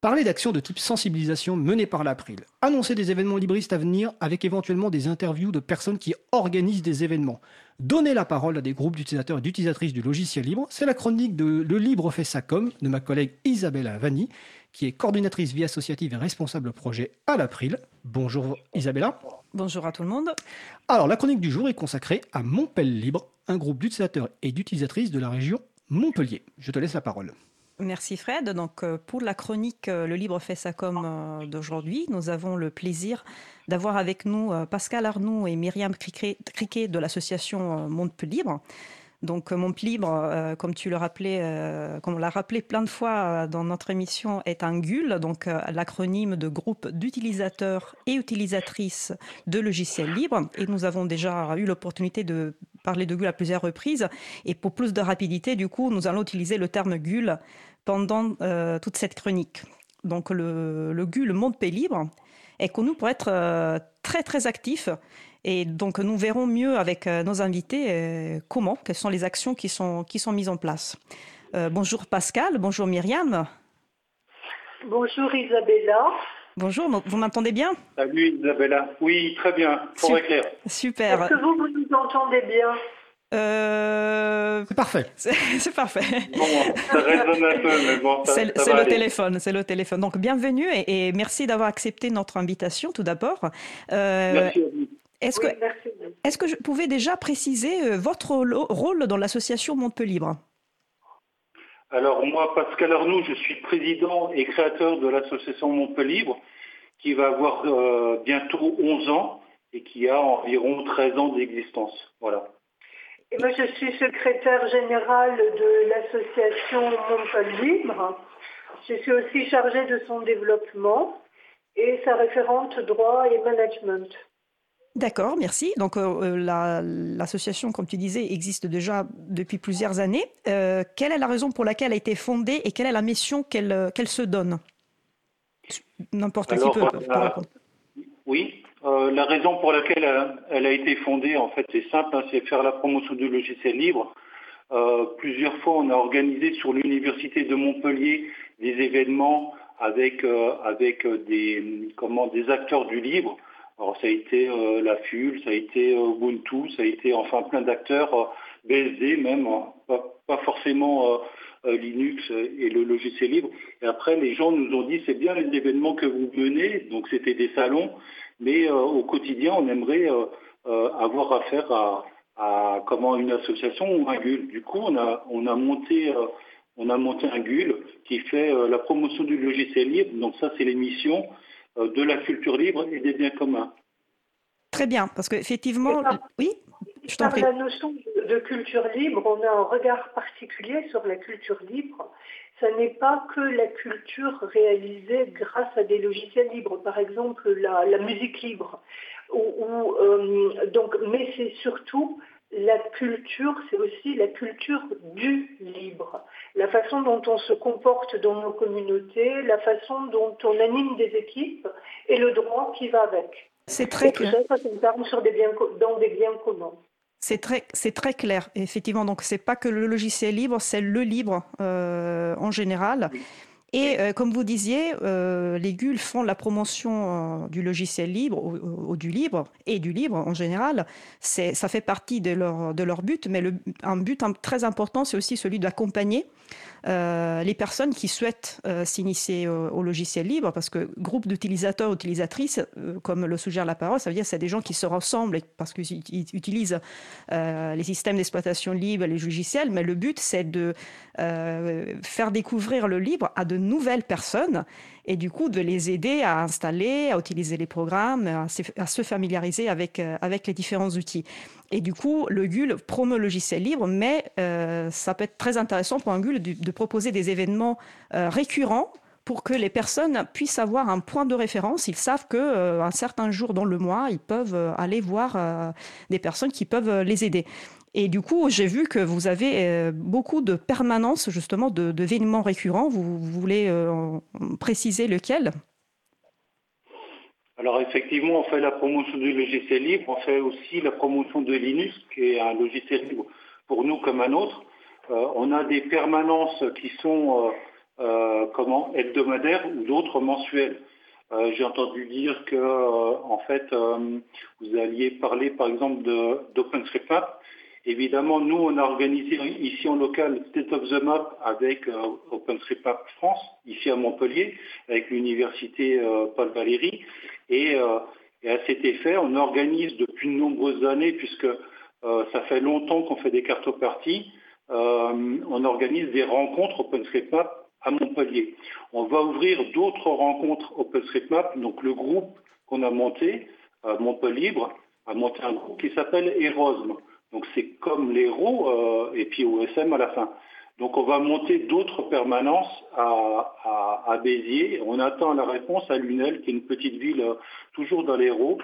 Parler d'actions de type sensibilisation menées par l'April. Annoncer des événements libristes à venir avec éventuellement des interviews de personnes qui organisent des événements. Donner la parole à des groupes d'utilisateurs et d'utilisatrices du logiciel libre. C'est la chronique de Le Libre fait sa com de ma collègue Isabella Vanni, qui est coordinatrice vie associative et responsable projet à l'April. Bonjour Isabella. Bonjour à tout le monde. Alors la chronique du jour est consacrée à Montpellier Libre, un groupe d'utilisateurs et d'utilisatrices de la région Montpellier. Je te laisse la parole. Merci Fred. Donc euh, pour la chronique euh, Le Libre fait sa com euh, d'aujourd'hui, nous avons le plaisir d'avoir avec nous Pascal Arnoux et Myriam Criquet de l'association Monde Libre. Donc Monde Libre, comme tu le rappelais, comme on l'a rappelé plein de fois dans notre émission, est un GUL, donc l'acronyme de groupe d'utilisateurs et utilisatrices de logiciels libres. Et nous avons déjà eu l'opportunité de parler de GUL à plusieurs reprises. Et pour plus de rapidité, du coup, nous allons utiliser le terme GUL pendant euh, toute cette chronique. Donc le, le GU, le Monde Pays Libre, est connu pour être euh, très très actif. Et donc nous verrons mieux avec euh, nos invités comment, quelles sont les actions qui sont, qui sont mises en place. bonjour Pascal, bonjour Myriam. Bonjour Isabella. Bonjour, vous m'entendez bien? Salut Isabella. Oui, très bien, pour clair. Super. Est-ce que vous, vous nous entendez bien? Euh... C'est parfait. C'est parfait. Bon, ça résonne un peu, mais bon. C'est le téléphone, c'est le téléphone. Donc bienvenue et, merci d'avoir accepté notre invitation tout d'abord. Euh, merci à vous. Est-ce que, est que je pouvais déjà préciser euh, votre rôle dans l'association Montpellier Libre Alors moi, Pascal Arnoux, je suis président et créateur de l'association Montpellier Libre, qui va avoir euh, bientôt 11 ans et qui a environ 13 ans d'existence. Voilà. Et moi, je suis secrétaire générale de l'association Montpellier Libre. Je suis aussi chargée de son développement et sa référente droit et management. D'accord, merci. Donc euh, l'association, comme tu disais, existe déjà depuis plusieurs années. Euh, quelle est la raison pour laquelle elle a été fondée et quelle est la mission qu'elle euh, se donne? N'importe qui peut. Oui, euh, la raison pour laquelle elle a, été fondée, en fait, c'est simple, hein, c'est faire la promotion du logiciel libre. Euh, plusieurs fois, on a organisé sur l'université de Montpellier des événements avec euh, avec des comment des acteurs du libre. Alors ça a été la FUL, ça a été Ubuntu, ça a été enfin plein d'acteurs, BSD même, hein, pas, forcément Linux et le logiciel libre. Et après, les gens nous ont dit c'est bien les événements que vous menez, donc c'était des salons, mais euh, au quotidien, on aimerait euh, euh, avoir affaire à, comment une association ou un GUL. Du coup, on a monté on a monté un GUL qui fait la promotion du logiciel libre. Donc ça, c'est l'émission de la culture libre et des biens communs. Très bien, parce qu'effectivement, oui, je t'en prie. la notion de culture libre, on a un regard particulier sur la culture libre ce n'est pas que la culture réalisée grâce à des logiciels libres, par exemple la, musique libre. Ou, euh, donc, mais c'est surtout la culture, c'est aussi la culture du libre. La façon dont on se comporte dans nos communautés, la façon dont on anime des équipes et le droit qui va avec. C'est très clair. Ça, ça sur des biens, dans des biens communs. C'est très, c'est très clair, effectivement. Donc, c'est pas que le logiciel libre, c'est le libre euh, en général. Et euh, comme vous disiez, euh, les GUL font la promotion du logiciel libre ou, du libre et du libre en général. C'est, ça fait partie de leur, de leur but, mais le, un but très important, c'est aussi celui d'accompagner euh, les personnes qui souhaitent euh, s'initier au, logiciel libre, parce que groupe d'utilisateurs, utilisatrices, euh, comme le suggère la parole, ça veut dire que c'est des gens qui se ressemblent parce qu'ils utilisent les systèmes d'exploitation libre, les logiciels, mais le but c'est de faire découvrir le libre à de nouvelles personnes et du coup de les aider à installer, à utiliser les programmes, à, se familiariser avec, avec les différents outils. Et du coup, le GUL promeut le logiciel libre, mais euh, ça peut être très intéressant pour un GUL de, proposer des événements euh, récurrents pour que les personnes puissent avoir un point de référence. Ils savent qu'un euh, certain jour dans le mois, ils peuvent aller voir des personnes qui peuvent les aider. Et du coup, j'ai vu que vous avez beaucoup de permanence justement d'événements récurrents. Vous, voulez préciser lequel? Alors effectivement, on fait la promotion du logiciel libre, on fait aussi la promotion de Linux, qui est un logiciel libre pour nous comme un autre. Euh, on a des permanences qui sont euh, comment hebdomadaires ou d'autres mensuels. J'ai entendu dire que en fait vous alliez parler par exemple d'OpenStreetMap Évidemment, nous, on a organisé ici en local State of the Map avec euh, OpenStreetMap France, ici à Montpellier, avec l'université euh, Paul Valéry. Euh, et, à cet effet, on organise depuis de nombreuses années, puisque ça fait longtemps qu'on fait des cartoparties, on organise des rencontres OpenStreetMap à Montpellier. On va ouvrir d'autres rencontres OpenStreetMap, donc le groupe qu'on a monté, Montpellier, a monté un groupe qui s'appelle Erosme. Donc c'est comme l'héros euh, et puis OSM à la fin. Donc on va monter d'autres permanences à, Béziers. On attend la réponse à Lunel, qui est une petite ville euh, toujours dans l'héros.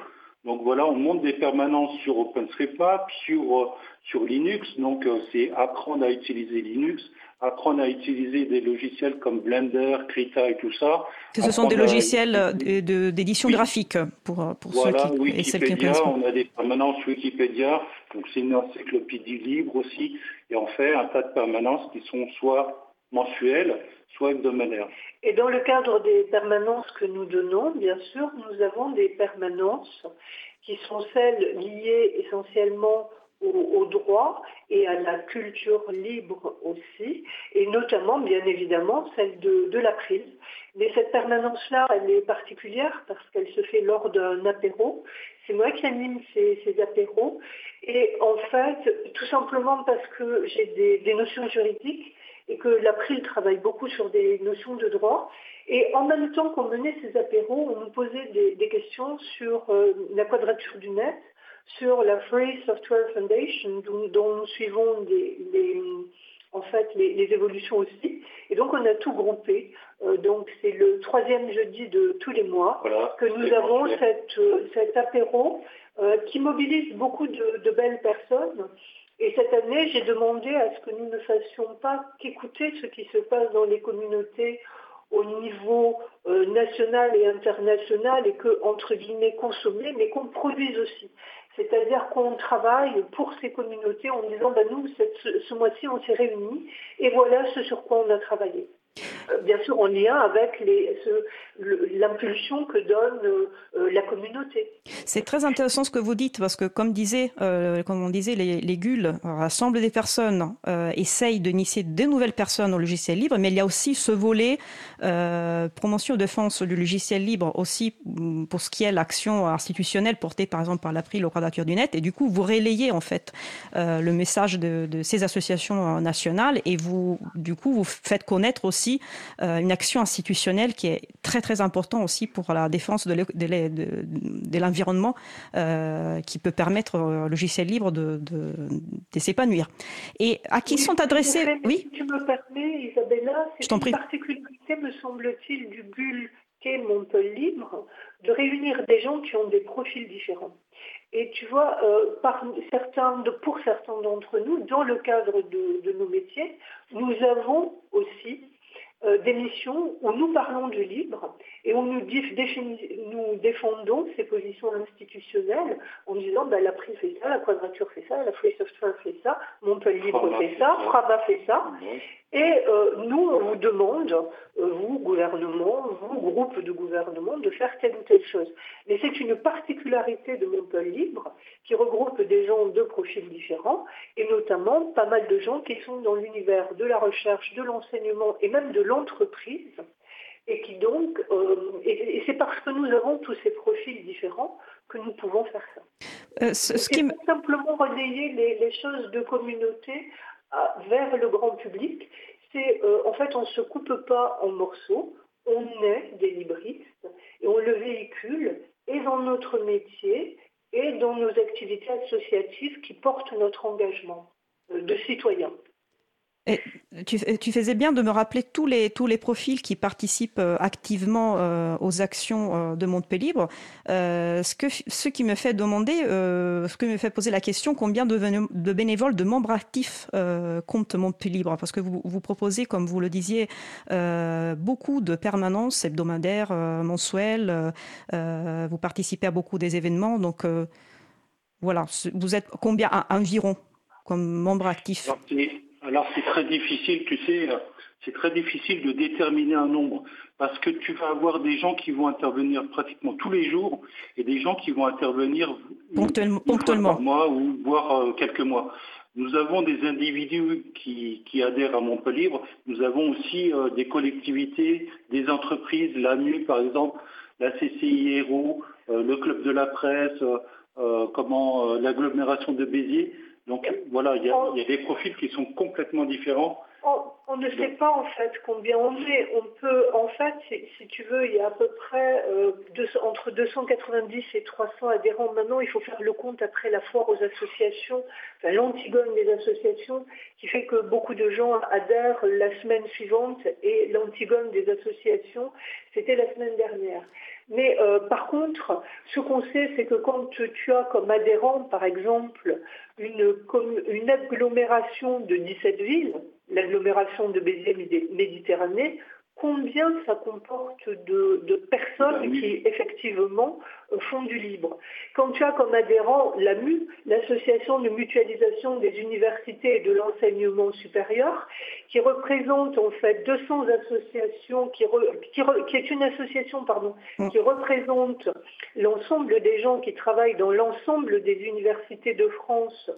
Donc voilà, on monte des permanences sur OpenStreetMap, sur, euh, sur Linux. Donc c'est apprendre à utiliser Linux, apprendre à utiliser des logiciels comme Blender, Krita et tout ça. Ce sont des logiciels d'édition graphique pour, pour ceux qui, Wikipédia, on a des permanences Wikipédia, donc c'est une encyclopédie libre aussi, et on fait un tas de permanences qui sont soit mensuelles, soit hebdomadaires. Et dans le cadre des permanences que nous donnons, bien sûr, nous avons des permanences qui sont celles liées essentiellement au, droit et à la culture libre aussi, et notamment, bien évidemment, celle de, de l'April. Mais cette permanence-là, elle est particulière parce qu'elle se fait lors d'un apéro. C'est moi qui anime ces, apéros. Et en fait, tout simplement parce que j'ai des, notions juridiques et que l'April travaille beaucoup sur des notions de droit. Et en même temps qu'on menait ces apéros, on nous posait des, questions sur euh, la quadrature du net, sur la Free Software Foundation, dont, nous suivons les, en fait, les, évolutions aussi. Et donc, on a tout groupé. Euh, donc, c'est le troisième jeudi de tous les mois que nous avons cette, euh, cet apéro euh, qui mobilise beaucoup de, belles personnes. Et cette année, j'ai demandé à ce que nous ne fassions pas qu'écouter ce qui se passe dans les communautés au niveau national et international et que, entre guillemets, consommer, mais qu'on produise aussi. C'est-à-dire qu'on travaille pour ces communautés en disant, bah, nous, ce mois-ci, on s'est réunis et voilà ce sur quoi on a travaillé. Euh, bien sûr en lien avec l'impulsion que donne euh, euh, la communauté. C'est très intéressant ce que vous dites parce que comme disait, comme on disait, les, les GUL rassemblent des personnes, essayent d'initier de nouvelles personnes au logiciel libre, mais il y a aussi ce volet promotion et défense du logiciel libre aussi mm, pour ce qui est l'action institutionnelle portée par exemple par l'April au Quadrature du Net et du coup vous relayez en fait le message de, de ces associations nationales et vous du coup vous faites connaître aussi euh, une action institutionnelle qui est très très importante aussi pour la défense de l'environnement euh, qui peut permettre au logiciel libre de, s'épanouir. Et à qui sont adressés Oui. tu me permets, Isabella, c'est une particularité, me semble-t-il, du bulle qu'est Montpellier Libre, de réunir des gens qui ont des profils différents. Et tu vois, euh, par certains, pour certains d'entre nous, dans le cadre de, de, nos métiers, nous avons aussi euh, des missions où nous parlons du libre et où nous, nous défendons ces positions institutionnelles en disant bah, la prise fait ça, la quadrature fait ça, la Free Software fait ça, Montpellier Libre fait ça, Fraba fait ça. Et euh, nous, on vous demande, euh, vous, gouvernement, vous, groupe de gouvernement, de faire telle ou telle chose. Mais c'est une particularité de Montpellier Libre qui regroupe des gens de profils différents et notamment pas mal de gens qui sont dans l'univers de la recherche, de l'enseignement et même de l'entreprise et qui donc, euh, et, c'est parce que nous avons tous ces profils différents que nous pouvons faire ça. Euh, ce, qui simplement relayer les, choses de communauté vers le grand public. C'est euh, en fait on ne se coupe pas en morceaux, on est des libristes et on le véhicule et dans notre métier et dans nos activités associatives qui portent notre engagement de citoyen. Tu, faisais bien de me rappeler tous les, tous les profils qui participent euh, activement euh, aux actions euh, de Montpellier Libre. ce, que, ce qui me fait demander, ce qui me fait poser la question, combien de, bénévoles, de membres actifs compte Montpellier? Libre Parce que vous, vous proposez, comme vous le disiez, beaucoup de permanences hebdomadaires, mensuelles. vous participez à beaucoup des événements. Donc voilà, vous êtes combien environ comme membres actifs? Alors c'est très difficile, tu sais, c'est très difficile de déterminer un nombre parce que tu vas avoir des gens qui vont intervenir pratiquement tous les jours et des gens qui vont intervenir ponctuellement, par mois ou voire euh, quelques mois. Nous avons des individus qui, adhèrent à Montpellier. Nous avons aussi euh, des collectivités, des entreprises, l'AMU par exemple, la CCI euh, le Club de la Presse, comment l'agglomération de Béziers. Donc voilà, il y, a, des profils qui sont complètement différents on, ne sait pas en fait combien on est. On peut, en fait, si, tu veux, il y a à peu près euh, entre 290 et 300 adhérents. Maintenant, il faut faire le compte après la foire aux associations, enfin, l'antigone des associations, qui fait que beaucoup de gens adhèrent la semaine suivante et l'antigone des associations, c'était la semaine dernière. Mais euh, par contre, ce qu'on sait, c'est que quand tu as comme adhérent, par exemple, une, agglomération de 17 villes, l'agglomération de Béziers-Méditerranée, combien ça comporte de, personnes ben qui effectivement font du libre. Quand tu as comme adhérent l'AMU, l'association de mutualisation des universités et de l'enseignement supérieur, qui représente en fait 200 associations, qui, qui, est une association pardon, mm. qui représente l'ensemble des gens qui travaillent dans l'ensemble des universités de France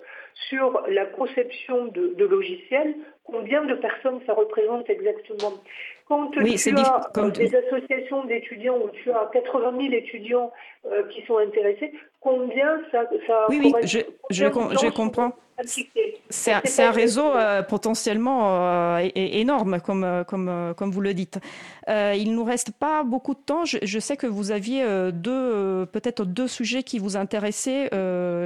sur la conception de, de logiciels, combien de personnes ça représente exactement quand tu as des associations d'étudiants où tu as 80 000 étudiants euh, qui sont intéressés, combien ça, ça Oui, oui, je, je, je comprends. C'est un, réseau euh, potentiellement euh, énorme, comme, comme, comme vous le dites. il ne nous reste pas beaucoup de temps. Je, sais que vous aviez deux, peut-être deux sujets qui vous intéressaient,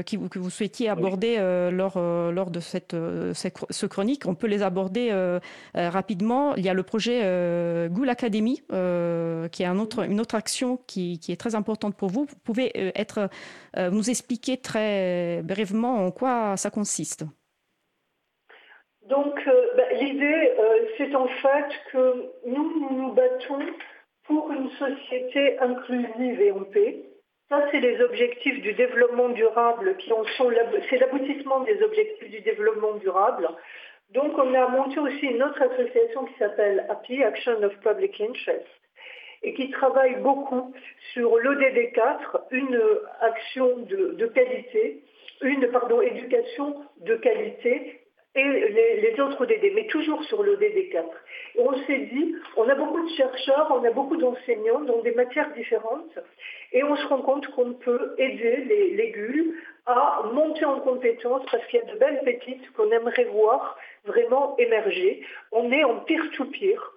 qui, que vous souhaitiez aborder lors, lors de cette, ce chronique. On peut les aborder rapidement. Il y a le projet Goul Academy, qui est un autre, une autre action qui, qui, est très importante pour vous. Vous pouvez être euh, nous expliquer très brièvement en quoi ça consiste Donc, euh, bah, l'idée, euh, c'est en fait que nous, nous nous battons pour une société inclusive et en paix. Ça, c'est les objectifs du développement durable qui en sont, c'est l'aboutissement des objectifs du développement durable. Donc, on a monté aussi une autre association qui s'appelle API, Action of Public Interest, et qui travaille beaucoup sur l'ODD4, une action de, qualité, une pardon, éducation de qualité et les, autres ODD, mais toujours sur l'ODD4. Et on s'est dit, on a beaucoup de chercheurs, on a beaucoup d'enseignants dans des matières différentes, et on se rend compte qu'on peut aider les, les à monter en compétences parce qu'il y a de belles pépites qu'on aimerait voir vraiment émerger. On est en peer-to-peer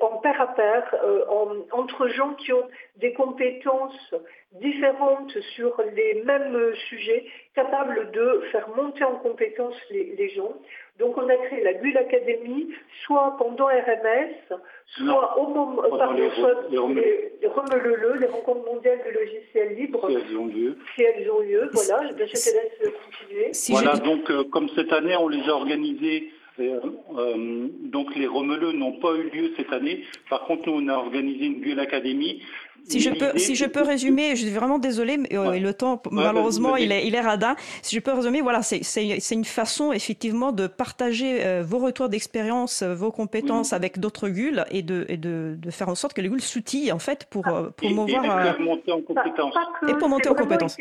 en pair à pair, euh, entre gens qui ont des compétences différentes sur les mêmes sujets, capables de faire monter en compétences les, gens. Donc on a créé la Bulle Academy, soit pendant RMS, soit au moment, pardon, soit les, les, les rencontres mondiales de logiciels libres. Si elles ont lieu. Si elles ont lieu, voilà, je te laisse continuer. voilà, donc euh, comme cette année, on les a organisées euh, donc les Romeleux n'ont pas eu lieu cette année. Par contre, nous, on a organisé une Bulle Académie. Si je, peux, si je peux résumer, je suis vraiment désolée, mais euh, le temps, malheureusement, il, est, il est radin. Si je peux résumer, voilà, c'est une façon, effectivement, de partager euh, vos retours d'expérience, vos compétences avec d'autres GUL et, de, et de, de, faire en sorte que les GUL s'outillent, en fait, pour promouvoir. Et, monter en compétences. Et pour monter en compétences.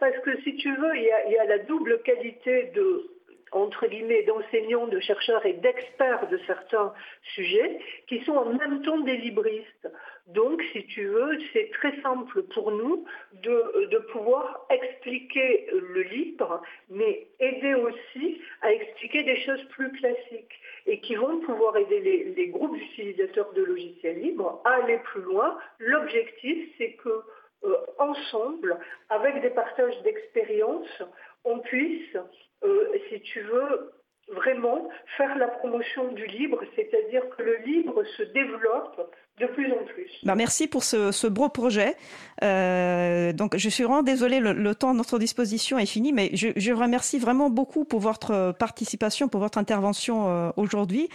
Parce que si tu veux, il y a, il y a la double qualité de entre guillemets, d'enseignants, de chercheurs et d'experts de certains sujets qui sont en même temps des libristes. Donc, si tu veux, c'est très simple pour nous de, de, pouvoir expliquer le libre, mais aider aussi à expliquer des choses plus classiques et qui vont pouvoir aider les, groupes d'utilisateurs de logiciels libres à aller plus loin. L'objectif, c'est que euh, ensemble, avec des partages d'expériences, on puisse euh, si tu veux, vraiment faire la promotion du libre, c'est-à-dire que le libre se développe de plus en plus. Bah merci pour ce, beau projet. Euh, donc, je suis vraiment désolée, le, temps à notre disposition est fini, mais je, je, vous remercie vraiment beaucoup pour votre participation, pour votre intervention euh, aujourd'hui,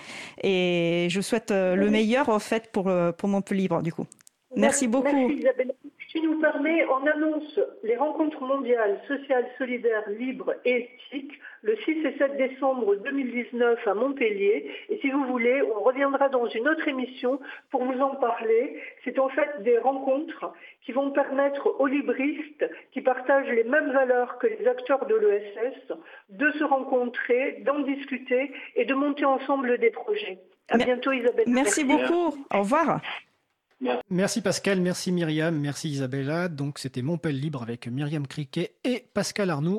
et je souhaite le meilleur en fait pour pour Montpellier libre du coup. Merci, beaucoup. Merci Isabelle. nous permet, on annonce les rencontres mondiales sociales, solidaires, libres et éthiques le 6 et 7 décembre 2019 à Montpellier. Et si vous voulez, on reviendra dans une autre émission pour vous en parler. C'est en fait des rencontres qui vont permettre aux libristes qui partagent les mêmes valeurs que les acteurs de l'ESS de se rencontrer, d'en discuter et de monter ensemble des projets. À bientôt Isabelle. Merci beaucoup. Au revoir. Merci Pascal, merci Myriam, merci Isabella. Donc c'était Montpellier Libre avec Myriam Criquet et Pascal Arnoux.